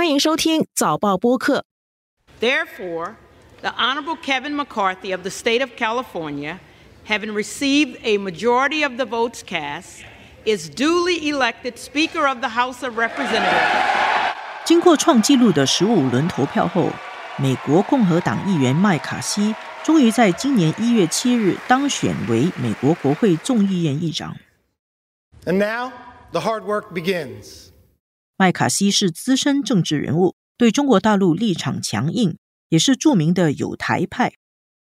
欢迎收听早报播客。Therefore, the Honorable Kevin McCarthy of the state of California, having received a majority of the votes cast, is duly elected Speaker of the House of Representatives. 经过创纪录的十五轮投票后，美国共和党议员麦卡锡终于在今年一月七日当选为美国国会众议院议长。And now the hard work begins. 麦卡锡是资深政治人物，对中国大陆立场强硬，也是著名的有台派。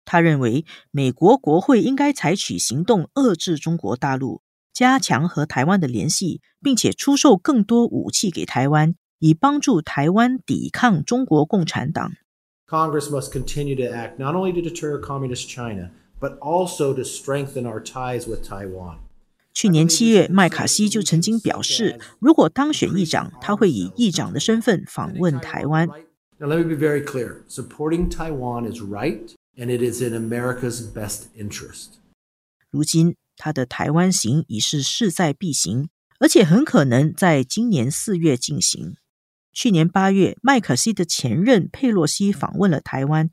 他认为，美国国会应该采取行动遏制中国大陆，加强和台湾的联系，并且出售更多武器给台湾，以帮助台湾抵抗中国共产党。Congress must continue to act not only to deter communist China, but also to strengthen our ties with Taiwan. 去年七月，麦卡锡就曾经表示，如果当选议长，他会以议长的身份访问台湾。Now, let me be very clear supporting Taiwan is right, and it is in America's best interest. 如今，他的台湾行已是势在必行，而且很可能在今年四月进行。去年八月，麦卡锡的前任佩洛西访问了台湾，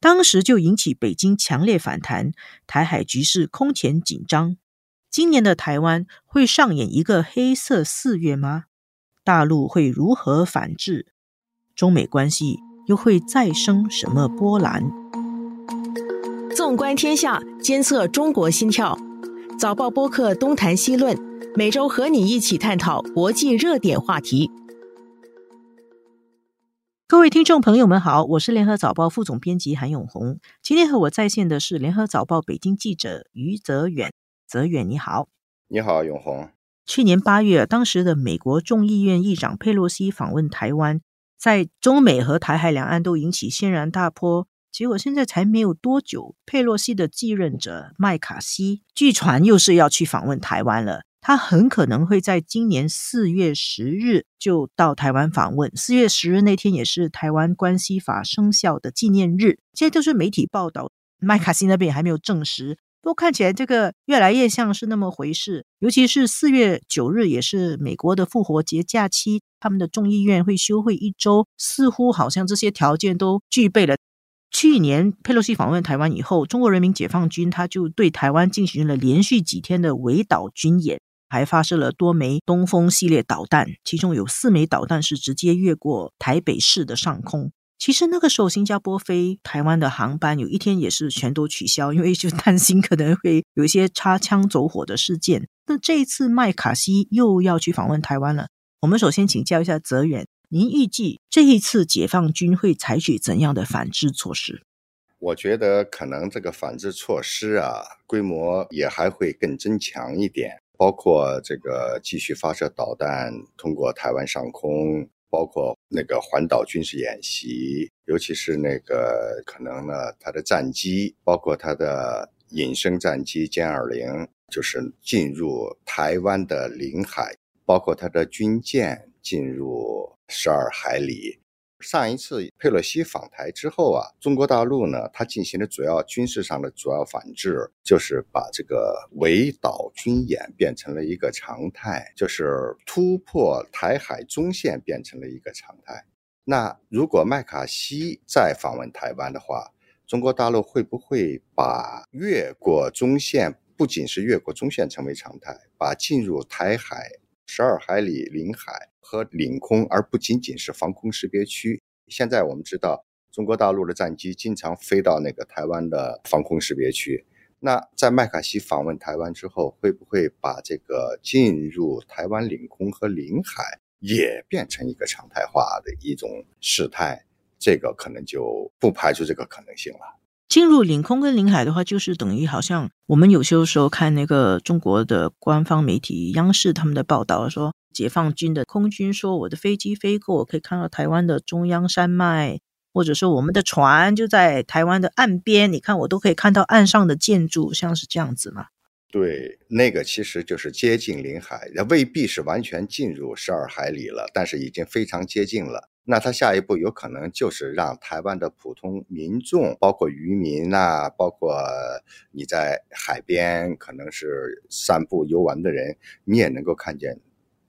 当时就引起北京强烈反弹，台海局势空前紧张。今年的台湾会上演一个黑色四月吗？大陆会如何反制？中美关系又会再生什么波澜？纵观天下，监测中国心跳。早报播客东谈西论，每周和你一起探讨国际热点话题。各位听众朋友们好，我是联合早报副总编辑韩永红。今天和我在线的是联合早报北京记者于泽远。泽远你好，你好，永红。去年八月，当时的美国众议院议长佩洛西访问台湾，在中美和台海两岸都引起轩然大波。结果现在才没有多久，佩洛西的继任者麦卡锡据传又是要去访问台湾了。他很可能会在今年四月十日就到台湾访问。四月十日那天也是台湾关系法生效的纪念日。现在都是媒体报道，麦卡锡那边也还没有证实。不过看起来这个越来越像是那么回事。尤其是四月九日也是美国的复活节假期，他们的众议院会休会一周，似乎好像这些条件都具备了。去年佩洛西访问台湾以后，中国人民解放军他就对台湾进行了连续几天的围岛军演，还发射了多枚东风系列导弹，其中有四枚导弹是直接越过台北市的上空。其实那个时候，新加坡飞台湾的航班有一天也是全都取消，因为就担心可能会有一些擦枪走火的事件。那这一次麦卡锡又要去访问台湾了，我们首先请教一下泽远。您预计这一次解放军会采取怎样的反制措施？我觉得可能这个反制措施啊，规模也还会更增强一点，包括这个继续发射导弹通过台湾上空，包括那个环岛军事演习，尤其是那个可能呢，它的战机，包括它的隐身战机歼二零，就是进入台湾的领海，包括它的军舰进入。十二海里。上一次佩洛西访台之后啊，中国大陆呢，它进行的主要军事上的主要反制，就是把这个围岛军演变成了一个常态，就是突破台海中线变成了一个常态。那如果麦卡锡再访问台湾的话，中国大陆会不会把越过中线，不仅是越过中线成为常态，把进入台海十二海里领海？和领空，而不仅仅是防空识别区。现在我们知道，中国大陆的战机经常飞到那个台湾的防空识别区。那在麦卡锡访问台湾之后，会不会把这个进入台湾领空和领海也变成一个常态化的一种事态？这个可能就不排除这个可能性了。进入领空跟领海的话，就是等于好像我们有些时候看那个中国的官方媒体央视他们的报道说。解放军的空军说：“我的飞机飞过，可以看到台湾的中央山脉，或者说我们的船就在台湾的岸边，你看我都可以看到岸上的建筑，像是这样子吗？”对，那个其实就是接近领海，也未必是完全进入十二海里了，但是已经非常接近了。那他下一步有可能就是让台湾的普通民众，包括渔民啊，包括你在海边可能是散步游玩的人，你也能够看见。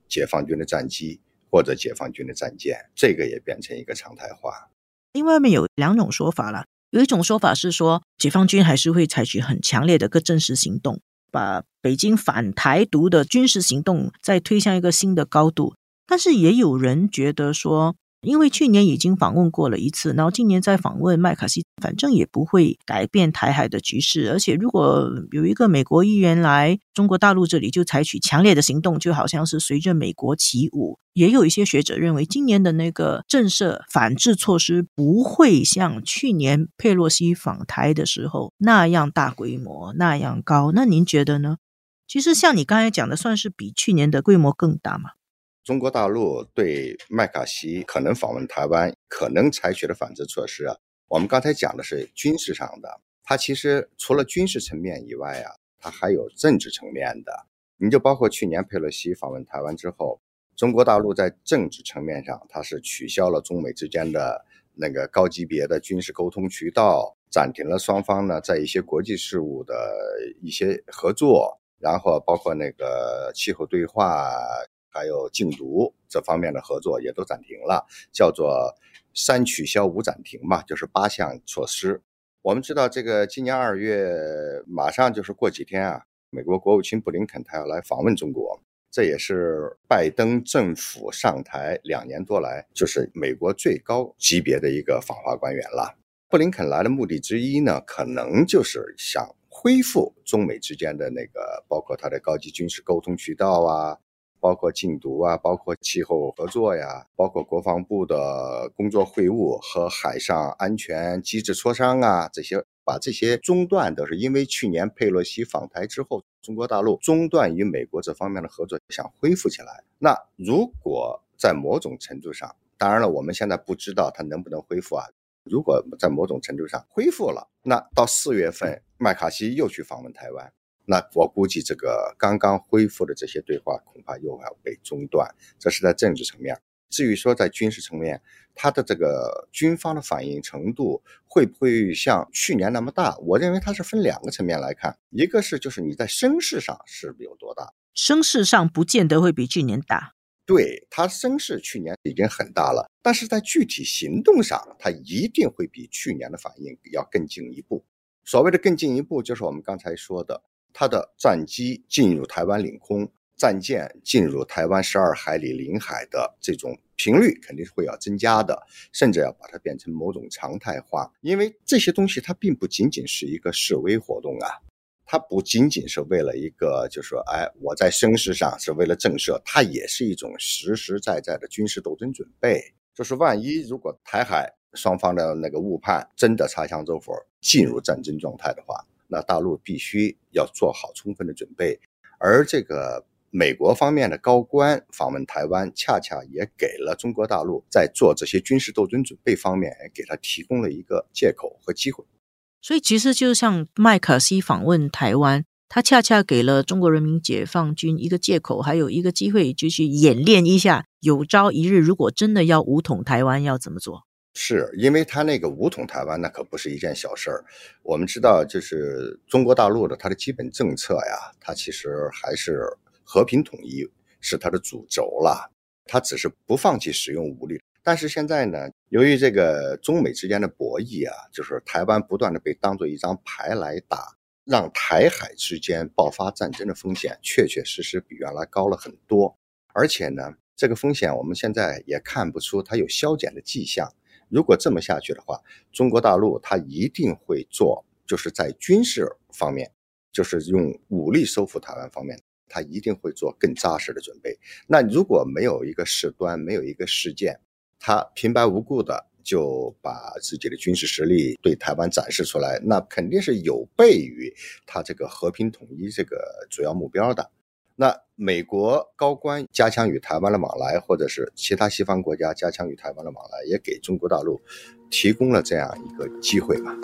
解放军的战机或者解放军的战舰，这个也变成一个常态化。另外面有两种说法啦，有一种说法是说，解放军还是会采取很强烈的个正式行动，把北京反台独的军事行动再推向一个新的高度。但是也有人觉得说。因为去年已经访问过了一次，然后今年再访问麦卡锡，反正也不会改变台海的局势。而且如果有一个美国议员来中国大陆这里，就采取强烈的行动，就好像是随着美国起舞。也有一些学者认为，今年的那个震慑反制措施不会像去年佩洛西访台的时候那样大规模、那样高。那您觉得呢？其实像你刚才讲的，算是比去年的规模更大嘛？中国大陆对麦卡锡可能访问台湾、可能采取的反制措施啊，我们刚才讲的是军事上的，它其实除了军事层面以外啊，它还有政治层面的。你就包括去年佩洛西访问台湾之后，中国大陆在政治层面上，它是取消了中美之间的那个高级别的军事沟通渠道，暂停了双方呢在一些国际事务的一些合作，然后包括那个气候对话。还有禁毒这方面的合作也都暂停了，叫做“三取消五暂停”嘛，就是八项措施。我们知道，这个今年二月马上就是过几天啊，美国国务卿布林肯他要来访问中国，这也是拜登政府上台两年多来就是美国最高级别的一个访华官员了。布林肯来的目的之一呢，可能就是想恢复中美之间的那个，包括他的高级军事沟通渠道啊。包括禁毒啊，包括气候合作呀，包括国防部的工作会晤和海上安全机制磋商啊，这些把这些中断都是因为去年佩洛西访台之后，中国大陆中断与美国这方面的合作，想恢复起来。那如果在某种程度上，当然了，我们现在不知道它能不能恢复啊。如果在某种程度上恢复了，那到四月份麦卡锡又去访问台湾。那我估计这个刚刚恢复的这些对话恐怕又要被中断，这是在政治层面。至于说在军事层面，它的这个军方的反应程度会不会像去年那么大？我认为它是分两个层面来看，一个是就是你在声势上是有多大，声势上不见得会比去年大。对他声势去年已经很大了，但是在具体行动上，他一定会比去年的反应要更进一步。所谓的更进一步，就是我们刚才说的。它的战机进入台湾领空，战舰进入台湾十二海里领海的这种频率肯定是会要增加的，甚至要把它变成某种常态化。因为这些东西它并不仅仅是一个示威活动啊，它不仅仅是为了一个，就是说哎，我在声势上是为了震慑，它也是一种实实在在的军事斗争准备。就是万一如果台海双方的那个误判真的擦枪走火进入战争状态的话。那大陆必须要做好充分的准备，而这个美国方面的高官访问台湾，恰恰也给了中国大陆在做这些军事斗争准备方面，给他提供了一个借口和机会。所以，其实就像麦克锡访问台湾，他恰恰给了中国人民解放军一个借口，还有一个机会，就去演练一下，有朝一日如果真的要武统台湾，要怎么做。是因为他那个武统台湾，那可不是一件小事儿。我们知道，就是中国大陆的它的基本政策呀，它其实还是和平统一是它的主轴了。它只是不放弃使用武力。但是现在呢，由于这个中美之间的博弈啊，就是台湾不断的被当做一张牌来打，让台海之间爆发战争的风险确确实实比原来高了很多。而且呢，这个风险我们现在也看不出它有消减的迹象。如果这么下去的话，中国大陆它一定会做，就是在军事方面，就是用武力收复台湾方面，它一定会做更扎实的准备。那如果没有一个事端，没有一个事件，它平白无故的就把自己的军事实力对台湾展示出来，那肯定是有悖于它这个和平统一这个主要目标的。那美国高官加强与台湾的往来，或者是其他西方国家加强与台湾的往来，也给中国大陆提供了这样一个机会吧。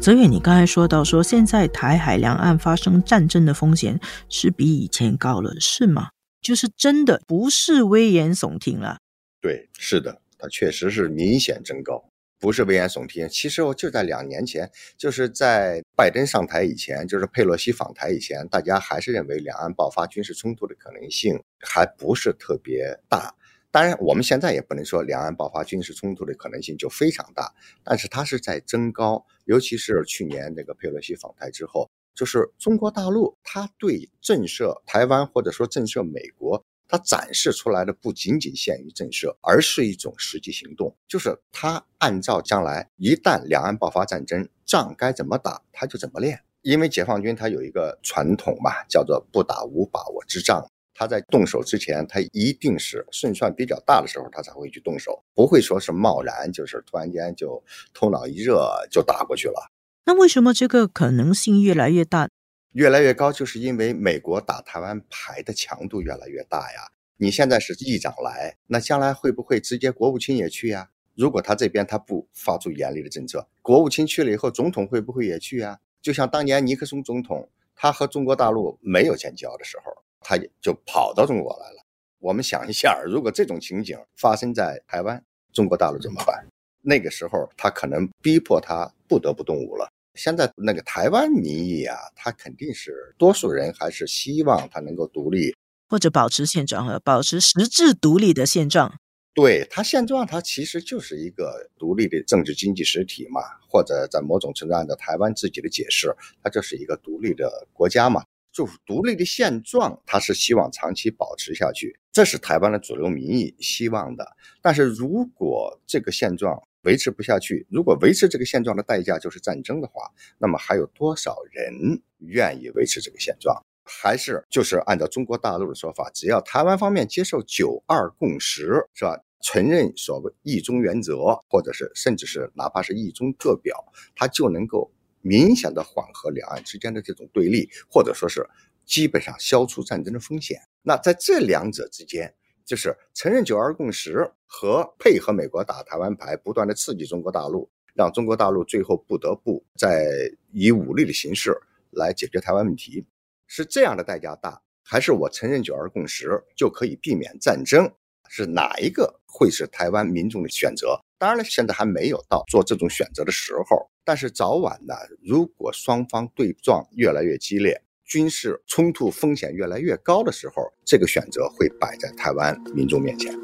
泽远，你刚才说到说，现在台海两岸发生战争的风险是比以前高了，是吗？就是真的不是危言耸听了？对，是的，它确实是明显增高。不是危言耸听。其实我就在两年前，就是在拜登上台以前，就是佩洛西访台以前，大家还是认为两岸爆发军事冲突的可能性还不是特别大。当然，我们现在也不能说两岸爆发军事冲突的可能性就非常大，但是它是在增高。尤其是去年那个佩洛西访台之后，就是中国大陆它对震慑台湾或者说震慑美国。它展示出来的不仅仅限于震慑，而是一种实际行动。就是它按照将来一旦两岸爆发战争，仗该怎么打，它就怎么练。因为解放军它有一个传统嘛，叫做不打无把握之仗。他在动手之前，他一定是胜算比较大的时候，他才会去动手，不会说是贸然，就是突然间就头脑一热就打过去了。那为什么这个可能性越来越大？越来越高，就是因为美国打台湾牌的强度越来越大呀。你现在是议长来，那将来会不会直接国务卿也去呀？如果他这边他不发出严厉的政策，国务卿去了以后，总统会不会也去呀？就像当年尼克松总统，他和中国大陆没有建交的时候，他就跑到中国来了。我们想一下，如果这种情景发生在台湾，中国大陆怎么办？那个时候他可能逼迫他不得不动武了。现在那个台湾民意啊，他肯定是多数人还是希望他能够独立，或者保持现状和保持实质独立的现状。对他现状，他其实就是一个独立的政治经济实体嘛，或者在某种程度按照台湾自己的解释，它就是一个独立的国家嘛，就是独立的现状，他是希望长期保持下去，这是台湾的主流民意希望的。但是如果这个现状，维持不下去。如果维持这个现状的代价就是战争的话，那么还有多少人愿意维持这个现状？还是就是按照中国大陆的说法，只要台湾方面接受“九二共识”，是吧？承认所谓“一中”原则，或者是甚至是哪怕是一中各表，它就能够明显的缓和两岸之间的这种对立，或者说是基本上消除战争的风险。那在这两者之间。就是承认九二共识和配合美国打台湾牌，不断的刺激中国大陆，让中国大陆最后不得不在以武力的形式来解决台湾问题，是这样的代价大，还是我承认九二共识就可以避免战争？是哪一个会是台湾民众的选择？当然了，现在还没有到做这种选择的时候，但是早晚呢，如果双方对撞越来越激烈。军事冲突风险越来越高的时候，这个选择会摆在台湾民众面前。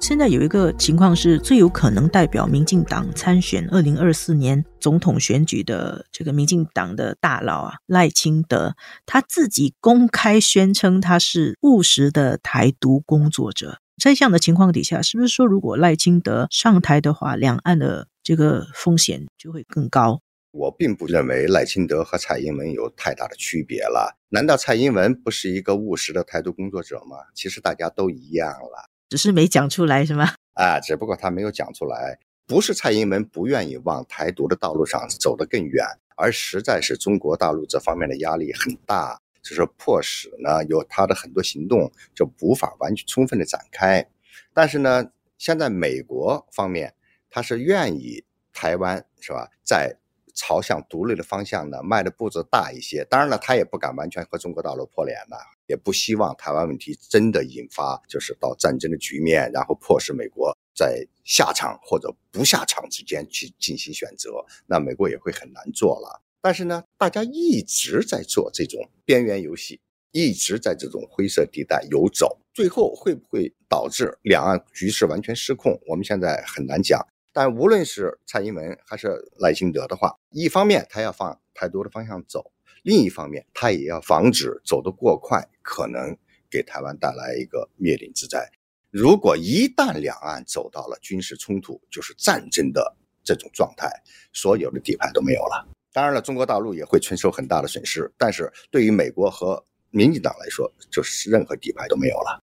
现在有一个情况是最有可能代表民进党参选二零二四年总统选举的这个民进党的大佬啊，赖清德，他自己公开宣称他是务实的台独工作者。在这样的情况底下，是不是说如果赖清德上台的话，两岸的这个风险就会更高？我并不认为赖清德和蔡英文有太大的区别了。难道蔡英文不是一个务实的台独工作者吗？其实大家都一样了，只是没讲出来，是吗？啊，只不过他没有讲出来。不是蔡英文不愿意往台独的道路上走得更远，而实在是中国大陆这方面的压力很大，就是迫使呢有他的很多行动就无法完全充分的展开。但是呢，现在美国方面他是愿意台湾是吧，在朝向独立的方向呢，迈的步子大一些。当然了，他也不敢完全和中国大陆破脸呢，也不希望台湾问题真的引发就是到战争的局面，然后迫使美国在下场或者不下场之间去进行选择。那美国也会很难做了。但是呢，大家一直在做这种边缘游戏，一直在这种灰色地带游走，最后会不会导致两岸局势完全失控？我们现在很难讲。但无论是蔡英文还是赖清德的话，一方面他要放台独的方向走，另一方面他也要防止走得过快，可能给台湾带来一个灭顶之灾。如果一旦两岸走到了军事冲突，就是战争的这种状态，所有的底牌都没有了。当然了，中国大陆也会承受很大的损失，但是对于美国和民进党来说，就是任何底牌都没有了。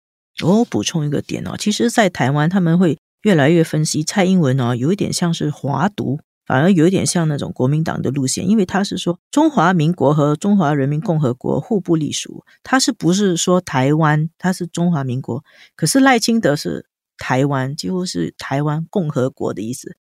我补充一个点哦，其实，在台湾他们会。越来越分析蔡英文哦，有一点像是华独，反而有一点像那种国民党的路线，因为他是说中华民国和中华人民共和国互不隶属，他是不是说台湾他是中华民国？可是赖清德是台湾，几乎是台湾共和国的意思。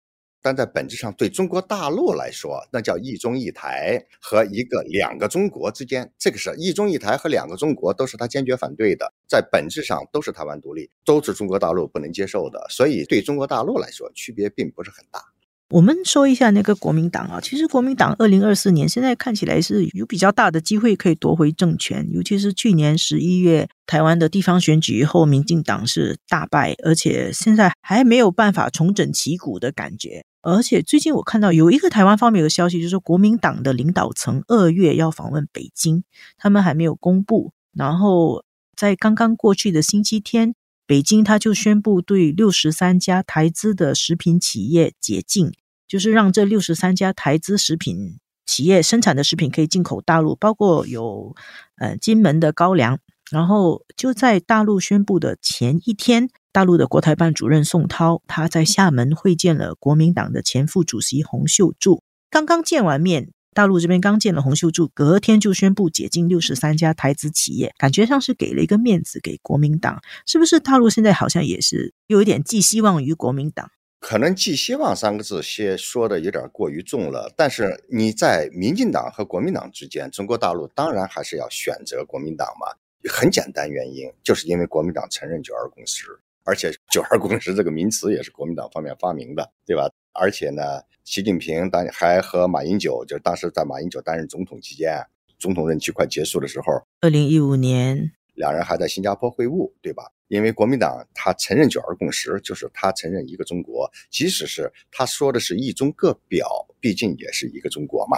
但在本质上，对中国大陆来说，那叫一中一台和一个两个中国之间，这个是一中一台和两个中国都是他坚决反对的，在本质上都是台湾独立，都是中国大陆不能接受的，所以对中国大陆来说，区别并不是很大。我们说一下那个国民党啊，其实国民党二零二四年现在看起来是有比较大的机会可以夺回政权，尤其是去年十一月台湾的地方选举后，民进党是大败，而且现在还没有办法重整旗鼓的感觉。而且最近我看到有一个台湾方面有个消息，就是国民党的领导层二月要访问北京，他们还没有公布。然后在刚刚过去的星期天，北京他就宣布对六十三家台资的食品企业解禁。就是让这六十三家台资食品企业生产的食品可以进口大陆，包括有呃金门的高粱。然后就在大陆宣布的前一天，大陆的国台办主任宋涛他在厦门会见了国民党的前副主席洪秀柱。刚刚见完面，大陆这边刚见了洪秀柱，隔天就宣布解禁六十三家台资企业，感觉上是给了一个面子给国民党，是不是？大陆现在好像也是有一点寄希望于国民党。可能“寄希望”三个字先说的有点过于重了，但是你在民进党和国民党之间，中国大陆当然还是要选择国民党嘛。很简单，原因就是因为国民党承认“九二共识”，而且“九二共识”这个名词也是国民党方面发明的，对吧？而且呢，习近平当还和马英九，就是当时在马英九担任总统期间，总统任期快结束的时候，二零一五年。两人还在新加坡会晤，对吧？因为国民党他承认九二共识，就是他承认一个中国，即使是他说的是一中各表，毕竟也是一个中国嘛。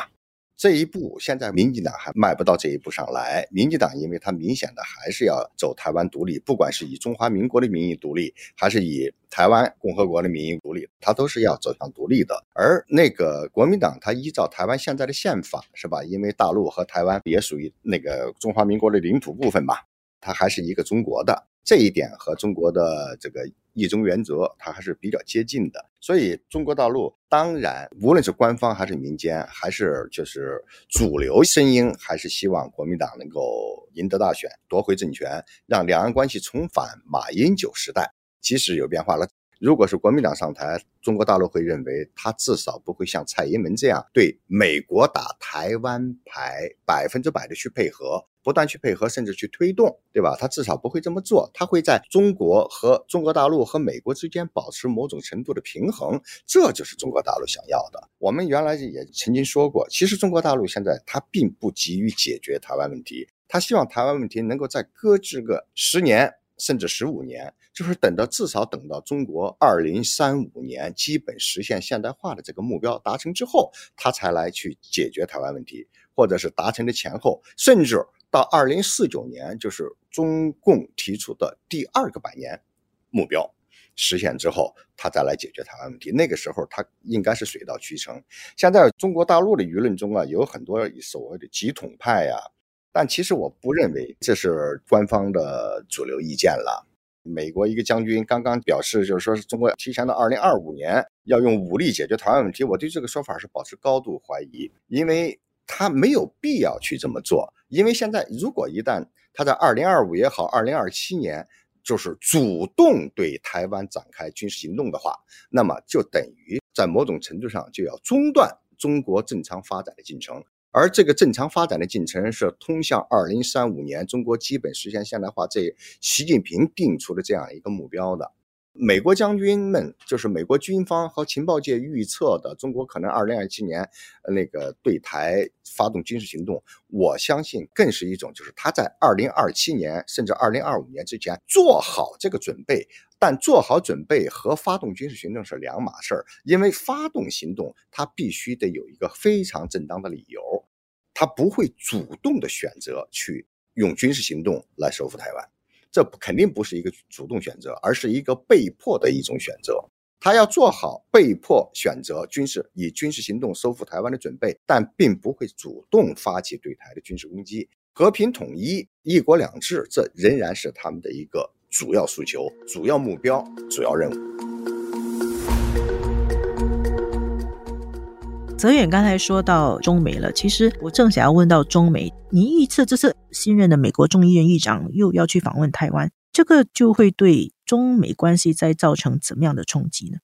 这一步现在民进党还迈不到这一步上来。民进党因为它明显的还是要走台湾独立，不管是以中华民国的名义独立，还是以台湾共和国的名义独立，它都是要走向独立的。而那个国民党，它依照台湾现在的宪法，是吧？因为大陆和台湾也属于那个中华民国的领土部分嘛。它还是一个中国的这一点和中国的这个一中原则，它还是比较接近的。所以中国大陆当然，无论是官方还是民间，还是就是主流声音，还是希望国民党能够赢得大选，夺回政权，让两岸关系重返马英九时代。即使有变化了，如果是国民党上台，中国大陆会认为他至少不会像蔡英文这样对美国打台湾牌，百分之百的去配合。不断去配合，甚至去推动，对吧？他至少不会这么做，他会在中国和中国大陆和美国之间保持某种程度的平衡，这就是中国大陆想要的。我们原来也曾经说过，其实中国大陆现在他并不急于解决台湾问题，他希望台湾问题能够再搁置个十年甚至十五年，就是等到至少等到中国二零三五年基本实现现代化的这个目标达成之后，他才来去解决台湾问题，或者是达成的前后，甚至。到二零四九年，就是中共提出的第二个百年目标实现之后，他再来解决台湾问题。那个时候，他应该是水到渠成。现在中国大陆的舆论中啊，有很多所谓的极统派呀，但其实我不认为这是官方的主流意见了。美国一个将军刚刚表示，就是说是中国提前到二零二五年要用武力解决台湾问题，我对这个说法是保持高度怀疑，因为他没有必要去这么做。因为现在，如果一旦他在二零二五也好，二零二七年就是主动对台湾展开军事行动的话，那么就等于在某种程度上就要中断中国正常发展的进程。而这个正常发展的进程是通向二零三五年中国基本实现现代化这习近平定出的这样一个目标的。美国将军们，就是美国军方和情报界预测的，中国可能二零二七年那个对台发动军事行动。我相信更是一种，就是他在二零二七年甚至二零二五年之前做好这个准备。但做好准备和发动军事行动是两码事儿，因为发动行动，他必须得有一个非常正当的理由，他不会主动的选择去用军事行动来收复台湾。这肯定不是一个主动选择，而是一个被迫的一种选择。他要做好被迫选择军事以军事行动收复台湾的准备，但并不会主动发起对台的军事攻击。和平统一、一国两制，这仍然是他们的一个主要诉求、主要目标、主要任务。泽远刚才说到中美了，其实我正想要问到中美，你预测这次新任的美国众议院议长又要去访问台湾，这个就会对中美关系再造成怎么样的冲击呢？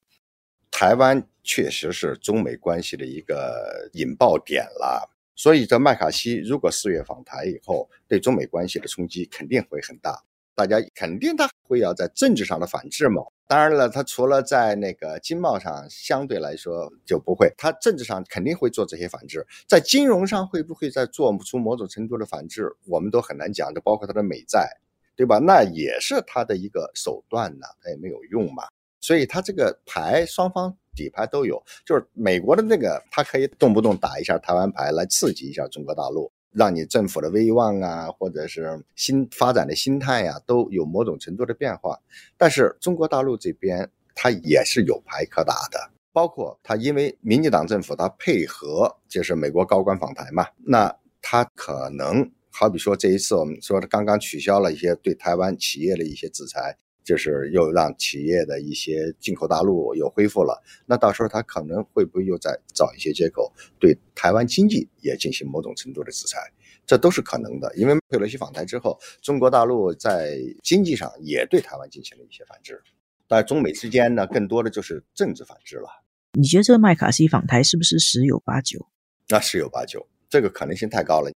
台湾确实是中美关系的一个引爆点了。所以，这麦卡锡如果四月访台以后，对中美关系的冲击肯定会很大。大家肯定他会要在政治上的反制嘛。当然了，他除了在那个经贸上相对来说就不会，他政治上肯定会做这些反制。在金融上会不会再做出某种程度的反制，我们都很难讲。就包括他的美债，对吧？那也是他的一个手段呢，他也没有用嘛。所以，他这个牌双方。底牌都有，就是美国的那个，他可以动不动打一下台湾牌来刺激一下中国大陆，让你政府的威望啊，或者是新发展的心态呀，都有某种程度的变化。但是中国大陆这边，它也是有牌可打的，包括他因为民进党政府他配合，就是美国高官访台嘛，那他可能好比说这一次我们说的刚刚取消了一些对台湾企业的一些制裁。就是又让企业的一些进口大陆又恢复了，那到时候他可能会不会又再找一些借口对台湾经济也进行某种程度的制裁？这都是可能的。因为佩洛西访台之后，中国大陆在经济上也对台湾进行了一些反制，但中美之间呢，更多的就是政治反制了。你觉得这个麦卡锡访台是不是十有八九？那十有八九，这个可能性太高了。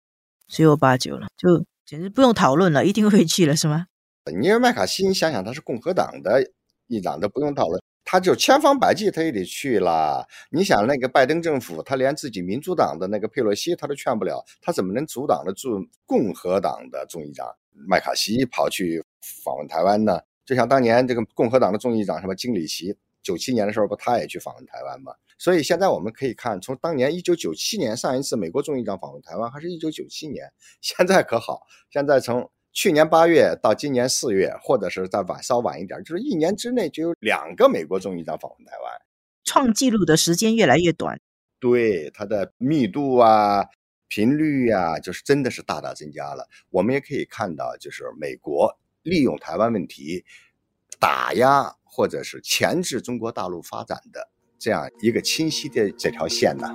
十有八九了，就简直不用讨论了，一定会去了，是吗？你说麦卡锡，你想想，他是共和党的议长，都不用讨论，他就千方百计他也得去了。你想那个拜登政府，他连自己民主党的那个佩洛西他都劝不了，他怎么能阻挡得住共和党的众议长麦卡锡跑去访问台湾呢？就像当年这个共和党的众议长什么金里奇，九七年的时候不他也去访问台湾吗？所以现在我们可以看，从当年一九九七年上一次美国众议长访问台湾，还是一九九七年，现在可好，现在从。去年八月到今年四月，或者是再晚稍晚一点，就是一年之内就有两个美国众议长访问台湾，创纪录的时间越来越短。对它的密度啊、频率呀，就是真的是大大增加了。我们也可以看到，就是美国利用台湾问题打压或者是钳制中国大陆发展的这样一个清晰的这条线呢。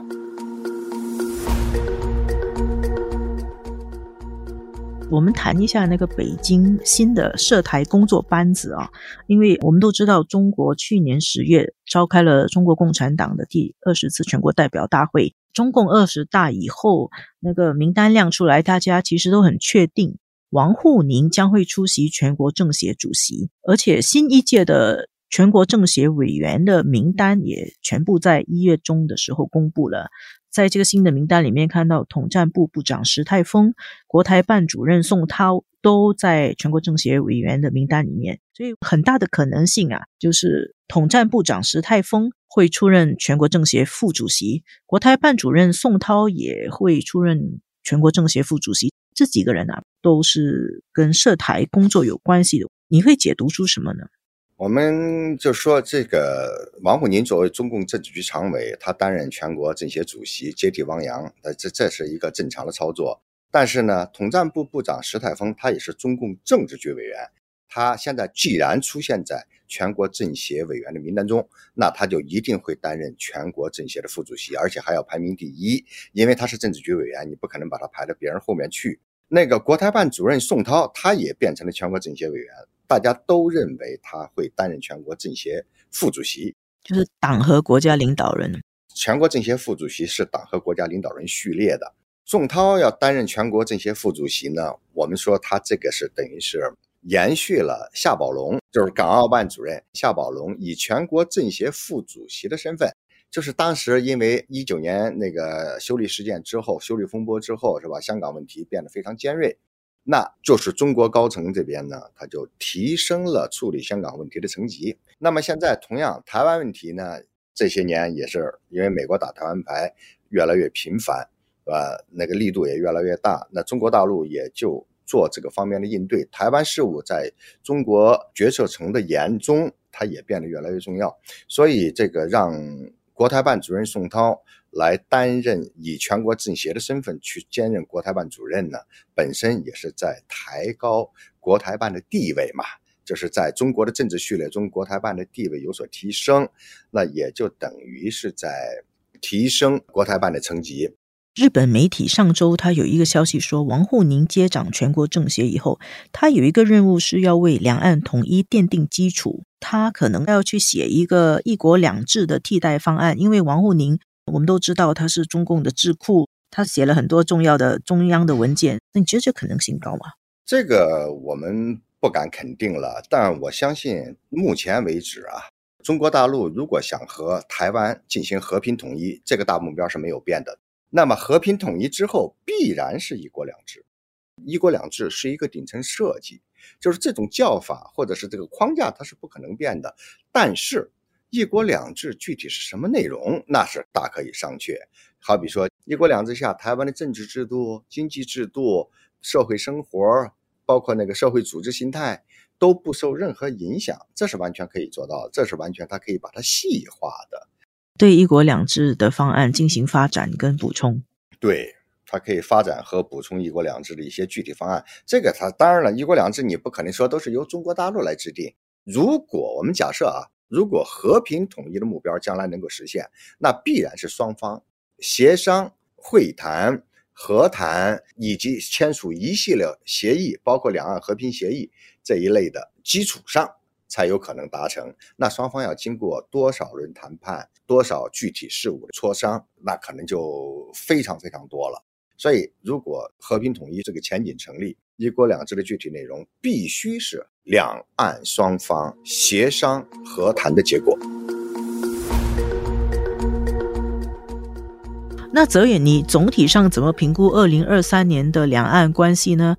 我们谈一下那个北京新的涉台工作班子啊，因为我们都知道，中国去年十月召开了中国共产党的第二十次全国代表大会，中共二十大以后，那个名单亮出来，大家其实都很确定，王沪宁将会出席全国政协主席，而且新一届的全国政协委员的名单也全部在一月中的时候公布了。在这个新的名单里面，看到统战部部长石泰峰、国台办主任宋涛都在全国政协委员的名单里面，所以很大的可能性啊，就是统战部长石泰峰会出任全国政协副主席，国台办主任宋涛也会出任全国政协副主席。这几个人啊，都是跟涉台工作有关系的。你会解读出什么呢？我们就说这个王沪宁作为中共政治局常委，他担任全国政协主席，接替汪洋，那这这是一个正常的操作。但是呢，统战部部长石泰峰他也是中共政治局委员，他现在既然出现在全国政协委员的名单中，那他就一定会担任全国政协的副主席，而且还要排名第一，因为他是政治局委员，你不可能把他排到别人后面去。那个国台办主任宋涛，他也变成了全国政协委员。大家都认为他会担任全国政协副主席，就是党和国家领导人。全国政协副主席是党和国家领导人序列的。宋涛要担任全国政协副主席呢，我们说他这个是等于是延续了夏宝龙，就是港澳办主任夏宝龙以全国政协副主席的身份，就是当时因为一九年那个修例事件之后，修例风波之后，是吧？香港问题变得非常尖锐。那就是中国高层这边呢，他就提升了处理香港问题的层级。那么现在同样，台湾问题呢，这些年也是因为美国打台湾牌越来越频繁，呃，那个力度也越来越大。那中国大陆也就做这个方面的应对。台湾事务在中国决策层的眼中，它也变得越来越重要。所以这个让国台办主任宋涛。来担任以全国政协的身份去兼任国台办主任呢，本身也是在抬高国台办的地位嘛，就是在中国的政治序列中，国台办的地位有所提升，那也就等于是在提升国台办的层级。日本媒体上周他有一个消息说，王沪宁接掌全国政协以后，他有一个任务是要为两岸统一奠定基础。他可能要去写一个一国两制的替代方案，因为王沪宁我们都知道他是中共的智库，他写了很多重要的中央的文件。那你觉得这可能性高吗？这个我们不敢肯定了，但我相信目前为止啊，中国大陆如果想和台湾进行和平统一，这个大目标是没有变的。那么和平统一之后，必然是一国两制。一国两制是一个顶层设计，就是这种叫法或者是这个框架，它是不可能变的。但是，一国两制具体是什么内容，那是大可以商榷。好比说，一国两制下，台湾的政治制度、经济制度、社会生活，包括那个社会组织形态，都不受任何影响，这是完全可以做到，这是完全它可以把它细化的。对一国两制的方案进行发展跟补充，对它可以发展和补充一国两制的一些具体方案。这个它当然了，一国两制你不可能说都是由中国大陆来制定。如果我们假设啊，如果和平统一的目标将来能够实现，那必然是双方协商、会谈、和谈以及签署一系列协议，包括两岸和平协议这一类的基础上。才有可能达成。那双方要经过多少轮谈判，多少具体事务的磋商，那可能就非常非常多了。所以，如果和平统一这个前景成立，一国两制的具体内容必须是两岸双方协商和谈的结果。那泽远，你总体上怎么评估二零二三年的两岸关系呢？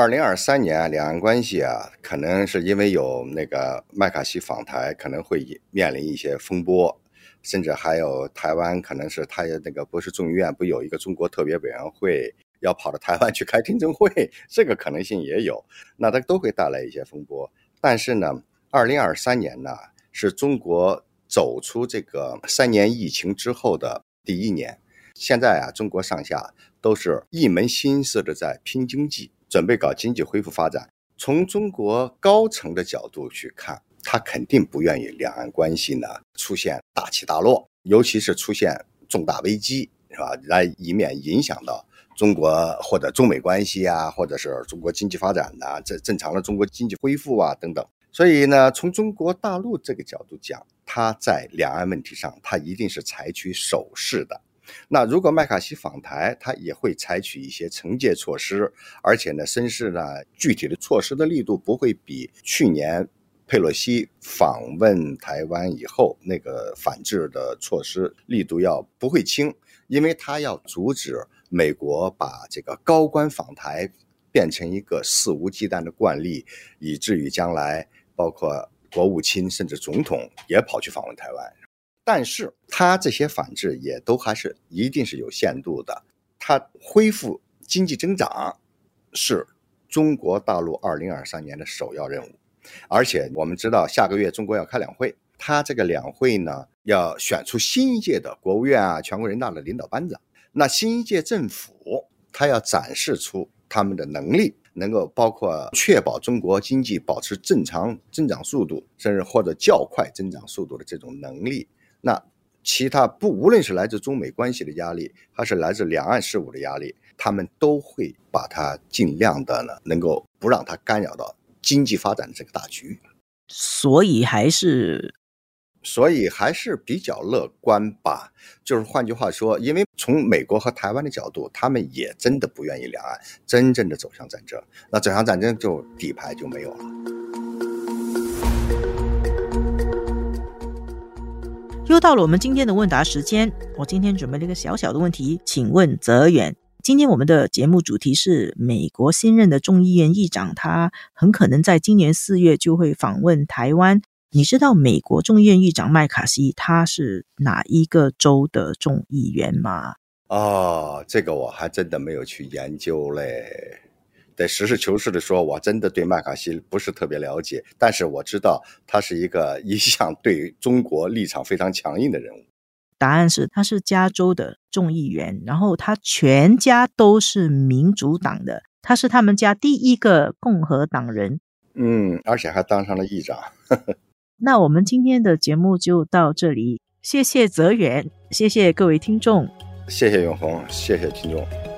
二零二三年两岸关系啊，可能是因为有那个麦卡锡访台，可能会面临一些风波，甚至还有台湾，可能是他那个不是众议院不有一个中国特别委员会要跑到台湾去开听证会，这个可能性也有，那它都会带来一些风波。但是呢，二零二三年呢是中国走出这个三年疫情之后的第一年，现在啊，中国上下都是一门心思的在拼经济。准备搞经济恢复发展，从中国高层的角度去看，他肯定不愿意两岸关系呢出现大起大落，尤其是出现重大危机，是吧？来以免影响到中国或者中美关系啊，或者是中国经济发展呐，这正常的中国经济恢复啊等等。所以呢，从中国大陆这个角度讲，他在两岸问题上，他一定是采取守势的。那如果麦卡锡访台，他也会采取一些惩戒措施，而且呢，绅士呢，具体的措施的力度不会比去年佩洛西访问台湾以后那个反制的措施力度要不会轻，因为他要阻止美国把这个高官访台变成一个肆无忌惮的惯例，以至于将来包括国务卿甚至总统也跑去访问台湾。但是它这些反制也都还是一定是有限度的。它恢复经济增长是中国大陆二零二三年的首要任务，而且我们知道下个月中国要开两会，它这个两会呢要选出新一届的国务院啊、全国人大的领导班子。那新一届政府它要展示出他们的能力，能够包括确保中国经济保持正常增长速度，甚至或者较快增长速度的这种能力。那其他不，无论是来自中美关系的压力，还是来自两岸事务的压力，他们都会把它尽量的呢，能够不让它干扰到经济发展的这个大局。所以还是，所以还是比较乐观吧。就是换句话说，因为从美国和台湾的角度，他们也真的不愿意两岸真正的走向战争。那走向战争，就底牌就没有了。又到了我们今天的问答时间，我今天准备了一个小小的问题，请问泽远，今天我们的节目主题是美国新任的众议院议长，他很可能在今年四月就会访问台湾。你知道美国众议院议长麦卡锡他是哪一个州的众议员吗？哦，这个我还真的没有去研究嘞。得实事求是的说，我真的对麦卡锡不是特别了解，但是我知道他是一个一向对中国立场非常强硬的人物。答案是，他是加州的众议员，然后他全家都是民主党的，他是他们家第一个共和党人。嗯，而且还当上了议长。那我们今天的节目就到这里，谢谢泽远，谢谢各位听众。谢谢永红，谢谢听众。